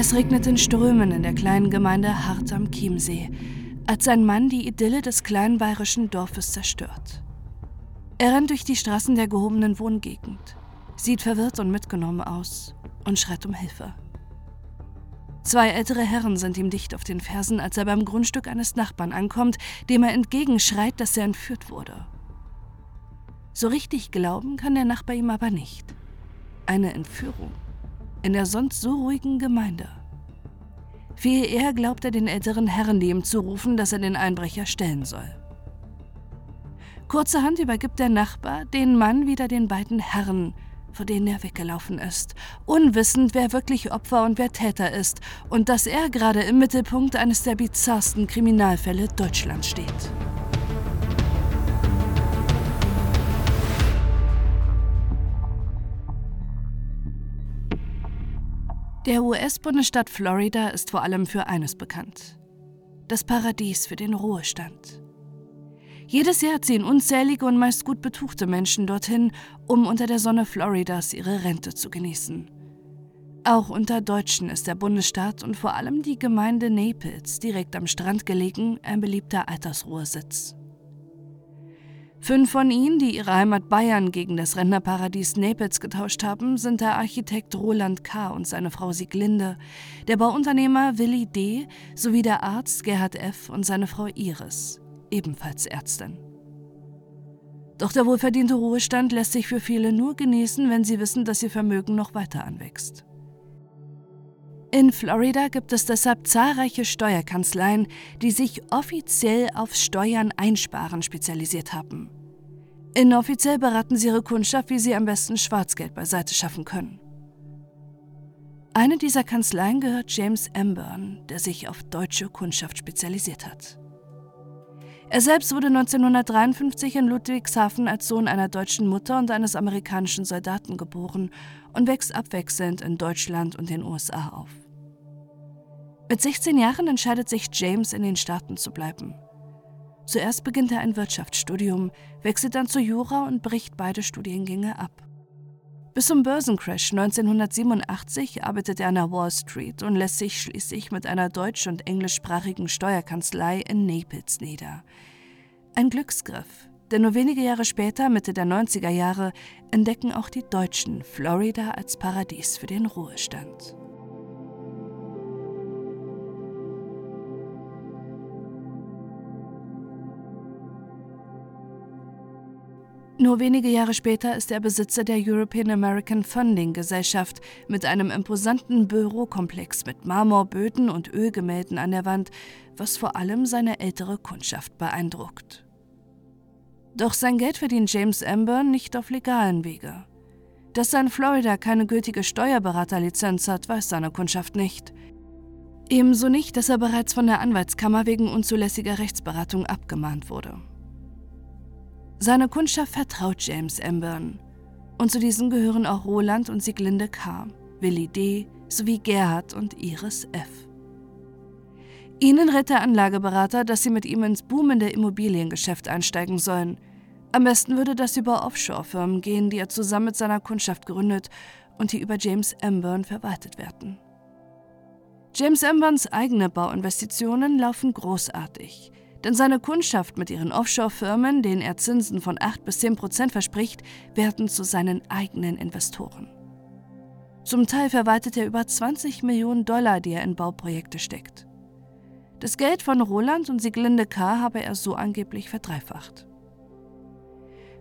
Es regnet in Strömen in der kleinen Gemeinde Hart am Chiemsee, als sein Mann die Idylle des kleinen bayerischen Dorfes zerstört. Er rennt durch die Straßen der gehobenen Wohngegend, sieht verwirrt und mitgenommen aus und schreit um Hilfe. Zwei ältere Herren sind ihm dicht auf den Fersen, als er beim Grundstück eines Nachbarn ankommt, dem er entgegenschreit, dass er entführt wurde. So richtig glauben kann der Nachbar ihm aber nicht. Eine Entführung in der sonst so ruhigen Gemeinde. Viel eher glaubt er den älteren Herren, die ihm zurufen, dass er den Einbrecher stellen soll. Kurzerhand übergibt der Nachbar den Mann wieder den beiden Herren, vor denen er weggelaufen ist, unwissend, wer wirklich Opfer und wer Täter ist und dass er gerade im Mittelpunkt eines der bizarrsten Kriminalfälle Deutschlands steht. Der US-Bundesstaat Florida ist vor allem für eines bekannt. Das Paradies für den Ruhestand. Jedes Jahr ziehen unzählige und meist gut betuchte Menschen dorthin, um unter der Sonne Floridas ihre Rente zu genießen. Auch unter Deutschen ist der Bundesstaat und vor allem die Gemeinde Naples, direkt am Strand gelegen, ein beliebter Altersruhesitz. Fünf von ihnen, die ihre Heimat Bayern gegen das Rentnerparadies Naples getauscht haben, sind der Architekt Roland K. und seine Frau Sieglinde, der Bauunternehmer Willi D. sowie der Arzt Gerhard F. und seine Frau Iris ebenfalls Ärztin. Doch der wohlverdiente Ruhestand lässt sich für viele nur genießen, wenn sie wissen, dass ihr Vermögen noch weiter anwächst. In Florida gibt es deshalb zahlreiche Steuerkanzleien, die sich offiziell auf Steuern einsparen spezialisiert haben. Inoffiziell beraten sie ihre Kundschaft, wie sie am besten Schwarzgeld beiseite schaffen können. Eine dieser Kanzleien gehört James Emburn, der sich auf deutsche Kundschaft spezialisiert hat. Er selbst wurde 1953 in Ludwigshafen als Sohn einer deutschen Mutter und eines amerikanischen Soldaten geboren und wächst abwechselnd in Deutschland und den USA auf. Mit 16 Jahren entscheidet sich James, in den Staaten zu bleiben. Zuerst beginnt er ein Wirtschaftsstudium, wechselt dann zu Jura und bricht beide Studiengänge ab. Bis zum Börsencrash 1987 arbeitet er an der Wall Street und lässt sich schließlich mit einer deutsch- und englischsprachigen Steuerkanzlei in Naples nieder. Ein Glücksgriff, denn nur wenige Jahre später, Mitte der 90er Jahre, entdecken auch die Deutschen Florida als Paradies für den Ruhestand. Nur wenige Jahre später ist er Besitzer der European American Funding Gesellschaft mit einem imposanten Bürokomplex mit Marmorböden und Ölgemälden an der Wand, was vor allem seine ältere Kundschaft beeindruckt. Doch sein Geld verdient James Amber nicht auf legalen Wege. Dass sein Florida keine gültige Steuerberaterlizenz hat, weiß seine Kundschaft nicht. Ebenso nicht, dass er bereits von der Anwaltskammer wegen unzulässiger Rechtsberatung abgemahnt wurde. Seine Kundschaft vertraut James Emburn. Und zu diesen gehören auch Roland und Sieglinde K., Willi D. sowie Gerhard und Iris F. Ihnen rät der Anlageberater, dass sie mit ihm ins boomende Immobiliengeschäft einsteigen sollen. Am besten würde das über Offshore-Firmen gehen, die er zusammen mit seiner Kundschaft gründet und die über James Emburn verwaltet werden. James Emburns eigene Bauinvestitionen laufen großartig. Denn seine Kundschaft mit ihren Offshore-Firmen, denen er Zinsen von 8 bis 10 Prozent verspricht, werden zu seinen eigenen Investoren. Zum Teil verwaltet er über 20 Millionen Dollar, die er in Bauprojekte steckt. Das Geld von Roland und Sieglinde K. habe er so angeblich verdreifacht.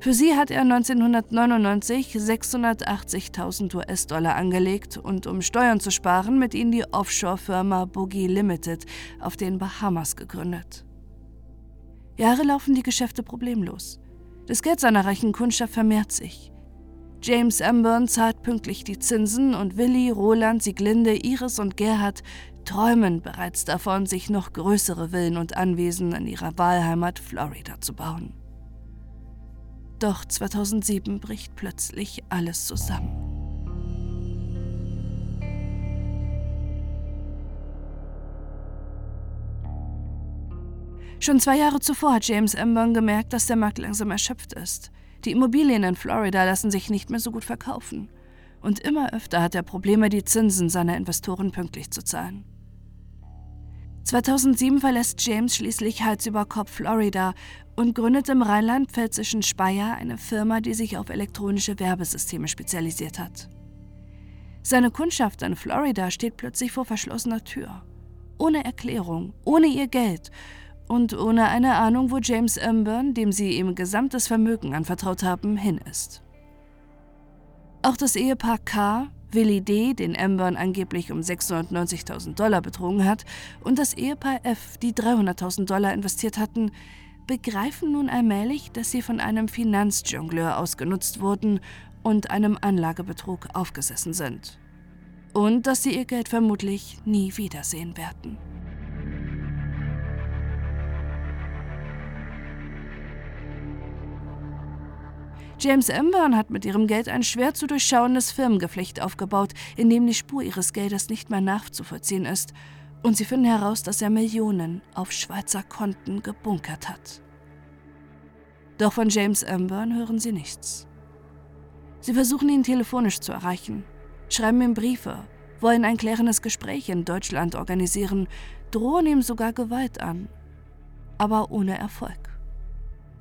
Für sie hat er 1999 680.000 US-Dollar angelegt und um Steuern zu sparen, mit ihnen die Offshore-Firma Boogie Limited auf den Bahamas gegründet. Jahre laufen die Geschäfte problemlos. Das Geld seiner reichen Kundschaft vermehrt sich. James Amburn zahlt pünktlich die Zinsen und Willi, Roland, Sieglinde, Iris und Gerhard träumen bereits davon, sich noch größere Villen und Anwesen in ihrer Wahlheimat Florida zu bauen. Doch 2007 bricht plötzlich alles zusammen. Schon zwei Jahre zuvor hat James Emburn gemerkt, dass der Markt langsam erschöpft ist. Die Immobilien in Florida lassen sich nicht mehr so gut verkaufen. Und immer öfter hat er Probleme, die Zinsen seiner Investoren pünktlich zu zahlen. 2007 verlässt James schließlich Hals über Kopf Florida und gründet im rheinland-pfälzischen Speyer eine Firma, die sich auf elektronische Werbesysteme spezialisiert hat. Seine Kundschaft in Florida steht plötzlich vor verschlossener Tür. Ohne Erklärung, ohne ihr Geld und ohne eine Ahnung, wo James Emburn, dem sie ihm gesamtes Vermögen anvertraut haben, hin ist. Auch das Ehepaar K., Willie D., den Emburn angeblich um 690.000 Dollar betrogen hat, und das Ehepaar F., die 300.000 Dollar investiert hatten, begreifen nun allmählich, dass sie von einem Finanzjongleur ausgenutzt wurden und einem Anlagebetrug aufgesessen sind. Und dass sie ihr Geld vermutlich nie wiedersehen werden. James Emburn hat mit ihrem Geld ein schwer zu durchschauendes Firmengeflecht aufgebaut, in dem die Spur ihres Geldes nicht mehr nachzuvollziehen ist. Und sie finden heraus, dass er Millionen auf Schweizer Konten gebunkert hat. Doch von James Emburn hören sie nichts. Sie versuchen ihn telefonisch zu erreichen, schreiben ihm Briefe, wollen ein klärendes Gespräch in Deutschland organisieren, drohen ihm sogar Gewalt an. Aber ohne Erfolg.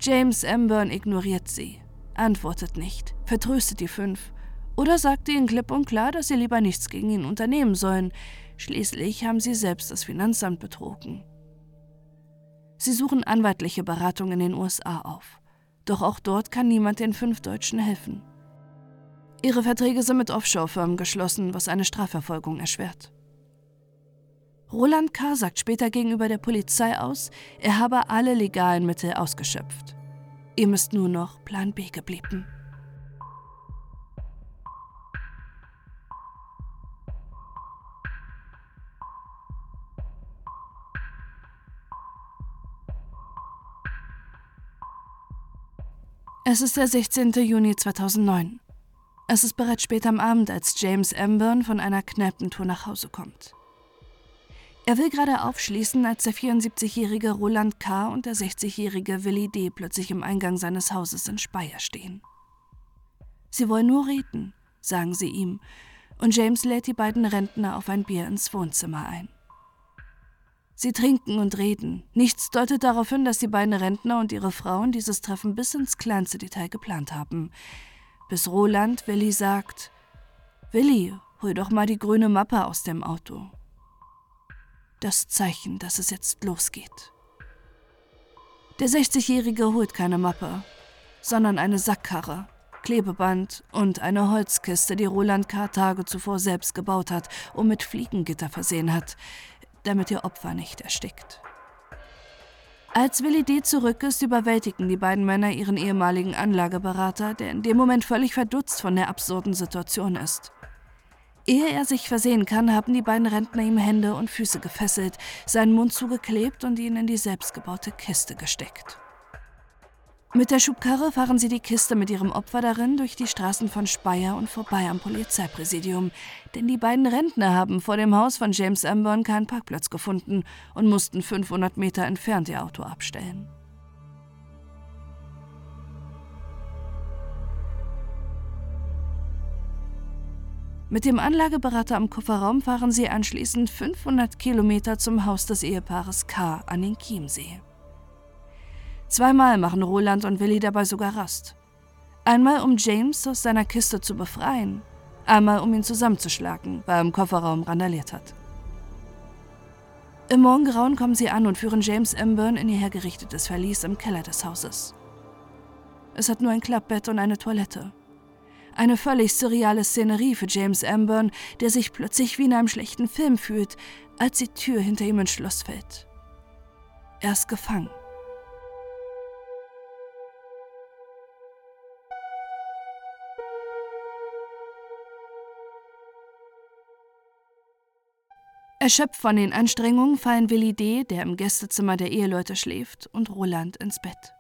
James Emburn ignoriert sie antwortet nicht, vertröstet die fünf oder sagt ihnen klipp und klar, dass sie lieber nichts gegen ihn unternehmen sollen. Schließlich haben sie selbst das Finanzamt betrogen. Sie suchen anwaltliche Beratung in den USA auf. Doch auch dort kann niemand den fünf Deutschen helfen. Ihre Verträge sind mit Offshore-Firmen geschlossen, was eine Strafverfolgung erschwert. Roland K. sagt später gegenüber der Polizei aus, er habe alle legalen Mittel ausgeschöpft. Ihm ist nur noch Plan B geblieben. Es ist der 16. Juni 2009. Es ist bereits spät am Abend, als James Emburn von einer Kneipentour nach Hause kommt. Er will gerade aufschließen, als der 74-jährige Roland K. und der 60-jährige Willi D. plötzlich im Eingang seines Hauses in Speyer stehen. Sie wollen nur reden, sagen sie ihm, und James lädt die beiden Rentner auf ein Bier ins Wohnzimmer ein. Sie trinken und reden. Nichts deutet darauf hin, dass die beiden Rentner und ihre Frauen dieses Treffen bis ins kleinste Detail geplant haben. Bis Roland Willi sagt: Willi, hol doch mal die grüne Mappe aus dem Auto das Zeichen, dass es jetzt losgeht. Der 60-Jährige holt keine Mappe, sondern eine Sackkarre, Klebeband und eine Holzkiste, die Roland K. Tage zuvor selbst gebaut hat und mit Fliegengitter versehen hat, damit ihr Opfer nicht erstickt. Als Willi D. zurück ist, überwältigen die beiden Männer ihren ehemaligen Anlageberater, der in dem Moment völlig verdutzt von der absurden Situation ist. Ehe er sich versehen kann, haben die beiden Rentner ihm Hände und Füße gefesselt, seinen Mund zugeklebt und ihn in die selbstgebaute Kiste gesteckt. Mit der Schubkarre fahren sie die Kiste mit ihrem Opfer darin durch die Straßen von Speyer und vorbei am Polizeipräsidium, denn die beiden Rentner haben vor dem Haus von James Amborn keinen Parkplatz gefunden und mussten 500 Meter entfernt ihr Auto abstellen. Mit dem Anlageberater am Kofferraum fahren sie anschließend 500 Kilometer zum Haus des Ehepaares K. an den Chiemsee. Zweimal machen Roland und Willi dabei sogar Rast. Einmal, um James aus seiner Kiste zu befreien, einmal, um ihn zusammenzuschlagen, weil er im Kofferraum randaliert hat. Im Morgengrauen kommen sie an und führen James Emburn in ihr hergerichtetes Verlies im Keller des Hauses. Es hat nur ein Klappbett und eine Toilette. Eine völlig surreale Szenerie für James Amburn, der sich plötzlich wie in einem schlechten Film fühlt, als die Tür hinter ihm ins Schloss fällt. Er ist gefangen. Erschöpft von den Anstrengungen fallen Willi D., der im Gästezimmer der Eheleute schläft, und Roland ins Bett.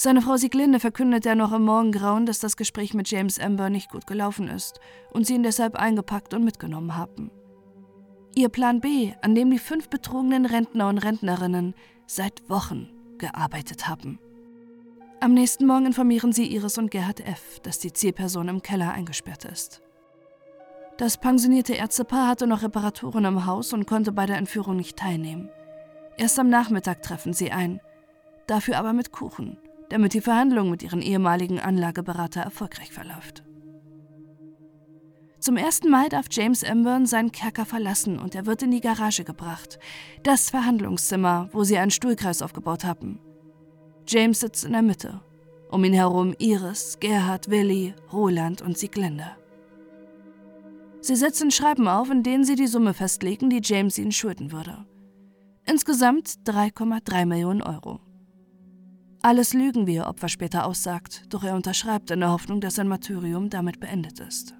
Seine Frau Sieglinde verkündet er noch im Morgengrauen, dass das Gespräch mit James Amber nicht gut gelaufen ist und sie ihn deshalb eingepackt und mitgenommen haben. Ihr Plan B, an dem die fünf betrogenen Rentner und Rentnerinnen seit Wochen gearbeitet haben. Am nächsten Morgen informieren sie Iris und Gerhard F., dass die Zielperson im Keller eingesperrt ist. Das pensionierte Ärztepaar hatte noch Reparaturen im Haus und konnte bei der Entführung nicht teilnehmen. Erst am Nachmittag treffen sie ein, dafür aber mit Kuchen, damit die Verhandlung mit ihren ehemaligen Anlageberater erfolgreich verläuft. Zum ersten Mal darf James Emburn seinen Kerker verlassen und er wird in die Garage gebracht, das Verhandlungszimmer, wo sie einen Stuhlkreis aufgebaut haben. James sitzt in der Mitte. Um ihn herum Iris, Gerhard, Willi, Roland und Sieglinde. Sie setzen Schreiben auf, in denen sie die Summe festlegen, die James ihnen schulden würde. Insgesamt 3,3 Millionen Euro. Alles Lügen, wie ihr Opfer später aussagt, doch er unterschreibt in der Hoffnung, dass sein Martyrium damit beendet ist.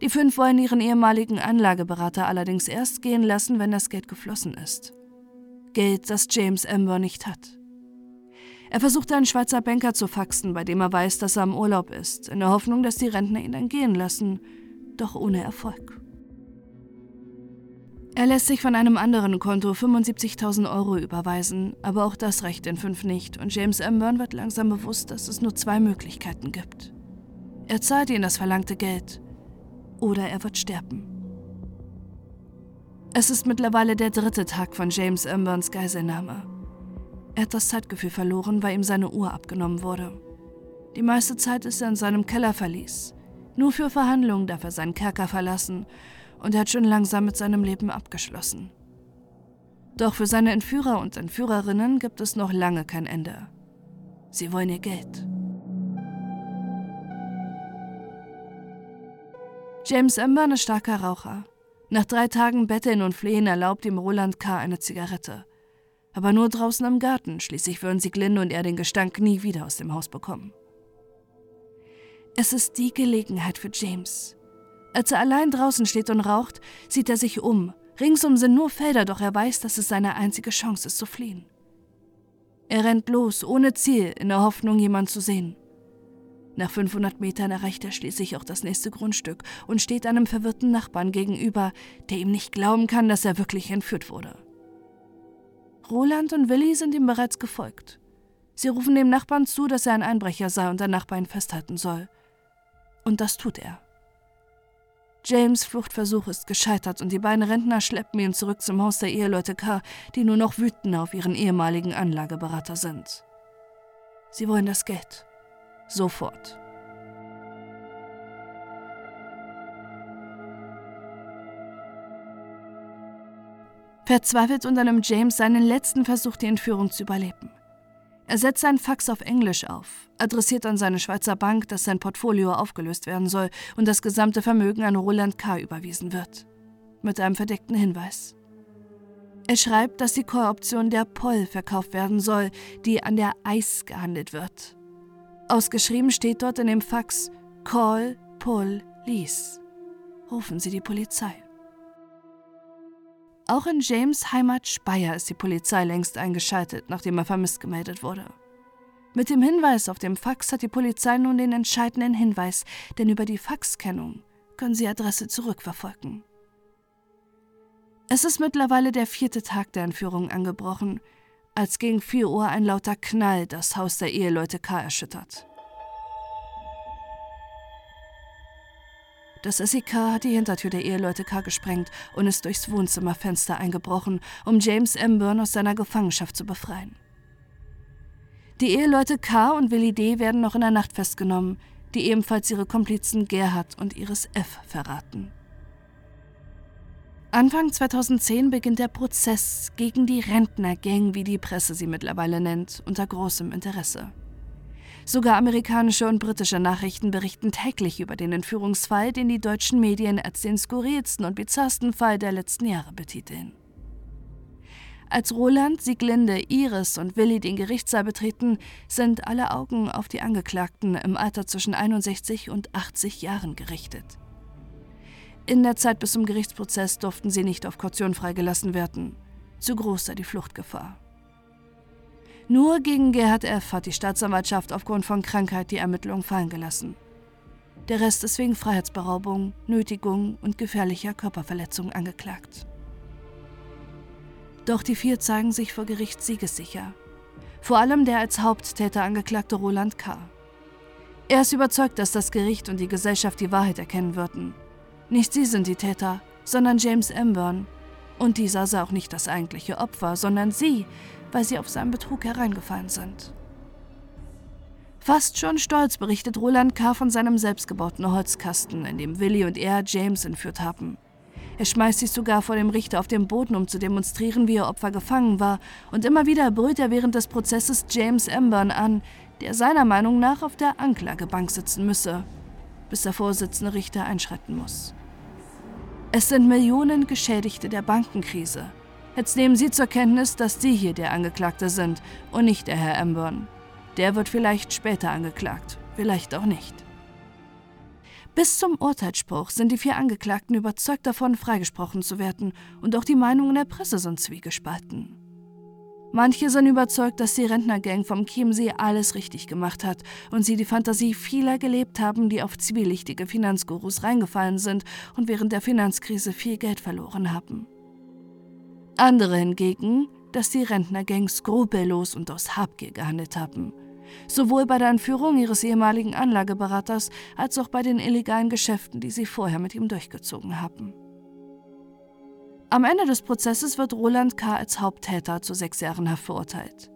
Die fünf wollen ihren ehemaligen Anlageberater allerdings erst gehen lassen, wenn das Geld geflossen ist. Geld, das James Amber nicht hat. Er versucht einen Schweizer Banker zu faxen, bei dem er weiß, dass er im Urlaub ist, in der Hoffnung, dass die Rentner ihn dann gehen lassen, doch ohne Erfolg. Er lässt sich von einem anderen Konto 75.000 Euro überweisen, aber auch das reicht den fünf nicht und James Amburn wird langsam bewusst, dass es nur zwei Möglichkeiten gibt. Er zahlt ihnen das verlangte Geld oder er wird sterben. Es ist mittlerweile der dritte Tag von James Amburns Geiselnahme. Er hat das Zeitgefühl verloren, weil ihm seine Uhr abgenommen wurde. Die meiste Zeit ist er in seinem Keller verließ. Nur für Verhandlungen darf er seinen Kerker verlassen und er hat schon langsam mit seinem Leben abgeschlossen. Doch für seine Entführer und Entführerinnen gibt es noch lange kein Ende. Sie wollen ihr Geld. James Ember ist starker Raucher. Nach drei Tagen Betteln und Flehen erlaubt ihm Roland K. eine Zigarette aber nur draußen im Garten, schließlich würden Sieglinde und er den Gestank nie wieder aus dem Haus bekommen. Es ist die Gelegenheit für James. Als er allein draußen steht und raucht, sieht er sich um. Ringsum sind nur Felder, doch er weiß, dass es seine einzige Chance ist zu fliehen. Er rennt los, ohne Ziel, in der Hoffnung, jemanden zu sehen. Nach 500 Metern erreicht er schließlich auch das nächste Grundstück und steht einem verwirrten Nachbarn gegenüber, der ihm nicht glauben kann, dass er wirklich entführt wurde. Roland und Willi sind ihm bereits gefolgt. Sie rufen dem Nachbarn zu, dass er ein Einbrecher sei und der Nachbar ihn festhalten soll. Und das tut er. James' Fluchtversuch ist gescheitert und die beiden Rentner schleppen ihn zurück zum Haus der Eheleute K., die nur noch wütender auf ihren ehemaligen Anlageberater sind. Sie wollen das Geld. Sofort. Verzweifelt unternimmt James seinen letzten Versuch, die Entführung zu überleben. Er setzt seinen Fax auf Englisch auf, adressiert an seine Schweizer Bank, dass sein Portfolio aufgelöst werden soll und das gesamte Vermögen an Roland K. überwiesen wird. Mit einem verdeckten Hinweis. Er schreibt, dass die Call-Option der Poll verkauft werden soll, die an der Eis gehandelt wird. Ausgeschrieben steht dort in dem Fax Call, Pull, Lease. Rufen Sie die Polizei. Auch in James Heimat Speyer ist die Polizei längst eingeschaltet, nachdem er vermisst gemeldet wurde. Mit dem Hinweis auf dem Fax hat die Polizei nun den entscheidenden Hinweis, denn über die Faxkennung können sie Adresse zurückverfolgen. Es ist mittlerweile der vierte Tag der Entführung angebrochen, als gegen 4 Uhr ein lauter Knall das Haus der Eheleute K. erschüttert. Das SEK hat die Hintertür der Eheleute K. gesprengt und ist durchs Wohnzimmerfenster eingebrochen, um James M. Byrne aus seiner Gefangenschaft zu befreien. Die Eheleute K. und Willi D. werden noch in der Nacht festgenommen, die ebenfalls ihre Komplizen Gerhard und Iris F. verraten. Anfang 2010 beginnt der Prozess gegen die Rentnergang, wie die Presse sie mittlerweile nennt, unter großem Interesse. Sogar amerikanische und britische Nachrichten berichten täglich über den Entführungsfall, den die deutschen Medien als den skurrilsten und bizarrsten Fall der letzten Jahre betiteln. Als Roland, Sieglinde, Iris und Willi den Gerichtssaal betreten, sind alle Augen auf die Angeklagten im Alter zwischen 61 und 80 Jahren gerichtet. In der Zeit bis zum Gerichtsprozess durften sie nicht auf Kaution freigelassen werden. Zu groß sei die Fluchtgefahr. Nur gegen Gerhard F. hat die Staatsanwaltschaft aufgrund von Krankheit die Ermittlungen fallen gelassen. Der Rest ist wegen Freiheitsberaubung, Nötigung und gefährlicher Körperverletzung angeklagt. Doch die vier zeigen sich vor Gericht siegessicher. Vor allem der als Haupttäter angeklagte Roland K. Er ist überzeugt, dass das Gericht und die Gesellschaft die Wahrheit erkennen würden. Nicht sie sind die Täter, sondern James Emburn. Und dieser sah auch nicht das eigentliche Opfer, sondern sie, weil sie auf seinen Betrug hereingefallen sind. Fast schon stolz berichtet Roland K. von seinem selbstgebauten Holzkasten, in dem Willi und er James entführt haben. Er schmeißt sich sogar vor dem Richter auf den Boden, um zu demonstrieren, wie ihr Opfer gefangen war, und immer wieder brüllt er während des Prozesses James Emburn an, der seiner Meinung nach auf der Anklagebank sitzen müsse, bis der Vorsitzende Richter einschreiten muss. Es sind Millionen Geschädigte der Bankenkrise. Jetzt nehmen Sie zur Kenntnis, dass Sie hier der Angeklagte sind und nicht der Herr Emburn. Der wird vielleicht später angeklagt, vielleicht auch nicht. Bis zum Urteilsspruch sind die vier Angeklagten überzeugt davon, freigesprochen zu werden, und auch die Meinungen der Presse sind zwiegespalten. Manche sind überzeugt, dass die Rentnergang vom Chiemsee alles richtig gemacht hat und sie die Fantasie vieler gelebt haben, die auf zwielichtige Finanzgurus reingefallen sind und während der Finanzkrise viel Geld verloren haben. Andere hingegen, dass die Rentnergang skrupellos und aus Habgier gehandelt haben sowohl bei der Entführung ihres ehemaligen Anlageberaters als auch bei den illegalen Geschäften, die sie vorher mit ihm durchgezogen haben. Am Ende des Prozesses wird Roland K. als Haupttäter zu sechs Jahren Haft verurteilt.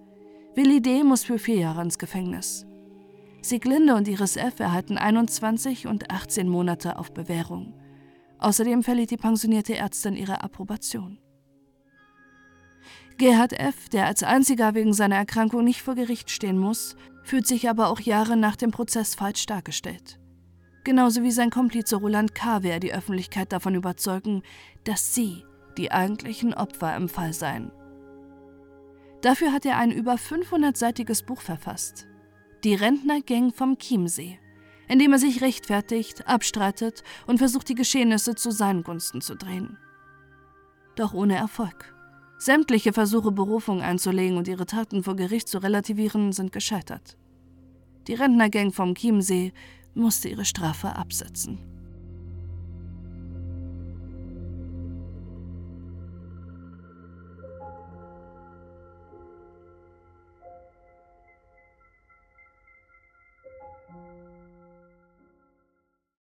Willi D. muss für vier Jahre ins Gefängnis. Sieglinde und Iris F. erhalten 21 und 18 Monate auf Bewährung. Außerdem verliert die pensionierte Ärztin ihre Approbation. Gerhard F., der als einziger wegen seiner Erkrankung nicht vor Gericht stehen muss, fühlt sich aber auch Jahre nach dem Prozess falsch dargestellt. Genauso wie sein Komplize Roland K. will er die Öffentlichkeit davon überzeugen, dass sie die eigentlichen Opfer im Fall seien. Dafür hat er ein über 500-seitiges Buch verfasst. Die Rentnergang vom Chiemsee, in dem er sich rechtfertigt, abstreitet und versucht, die Geschehnisse zu seinen Gunsten zu drehen. Doch ohne Erfolg. Sämtliche Versuche, Berufung einzulegen und ihre Taten vor Gericht zu relativieren, sind gescheitert. Die Rentnergang vom Chiemsee musste ihre Strafe absetzen.